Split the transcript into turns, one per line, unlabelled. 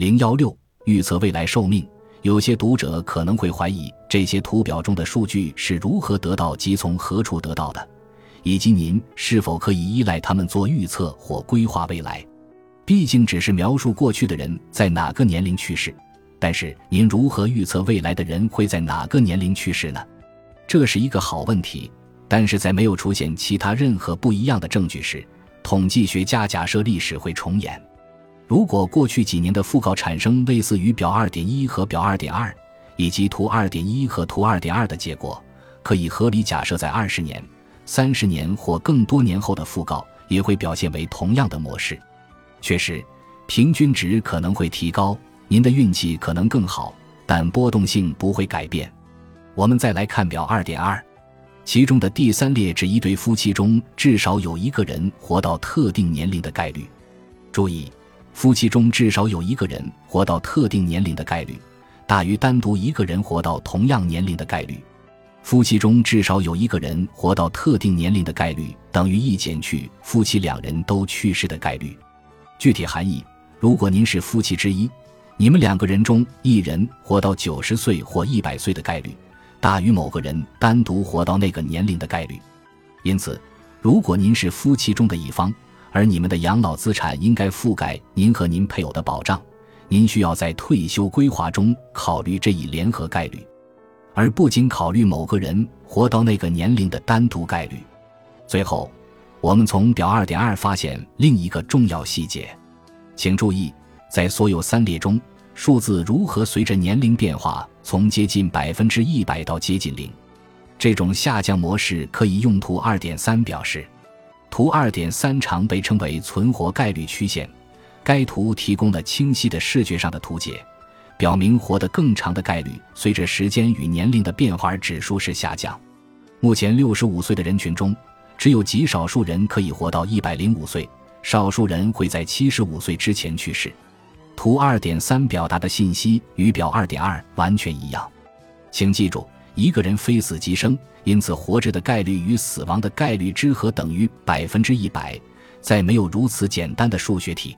零幺六预测未来寿命。有些读者可能会怀疑这些图表中的数据是如何得到及从何处得到的，以及您是否可以依赖它们做预测或规划未来。毕竟只是描述过去的人在哪个年龄去世，但是您如何预测未来的人会在哪个年龄去世呢？这是一个好问题。但是在没有出现其他任何不一样的证据时，统计学家假设历史会重演。如果过去几年的讣告产生类似于表二点一和表二点二，以及图二点一和图二点二的结果，可以合理假设在二十年、三十年或更多年后的讣告也会表现为同样的模式。确实，平均值可能会提高，您的运气可能更好，但波动性不会改变。我们再来看表二点二，其中的第三列指一对夫妻中至少有一个人活到特定年龄的概率。注意。夫妻中至少有一个人活到特定年龄的概率，大于单独一个人活到同样年龄的概率。夫妻中至少有一个人活到特定年龄的概率，等于一减去夫妻两人都去世的概率。具体含义：如果您是夫妻之一，你们两个人中一人活到九十岁或一百岁的概率，大于某个人单独活到那个年龄的概率。因此，如果您是夫妻中的一方，而你们的养老资产应该覆盖您和您配偶的保障，您需要在退休规划中考虑这一联合概率，而不仅考虑某个人活到那个年龄的单独概率。最后，我们从表二点二发现另一个重要细节，请注意，在所有三列中，数字如何随着年龄变化从接近百分之一百到接近零。这种下降模式可以用图二点三表示。图二点三常被称为存活概率曲线，该图提供了清晰的视觉上的图解，表明活得更长的概率随着时间与年龄的变化而指数式下降。目前六十五岁的人群中，只有极少数人可以活到一百零五岁，少数人会在七十五岁之前去世。图二点三表达的信息与表二点二完全一样，请记住。一个人非死即生，因此活着的概率与死亡的概率之和等于百分之一百。再没有如此简单的数学题。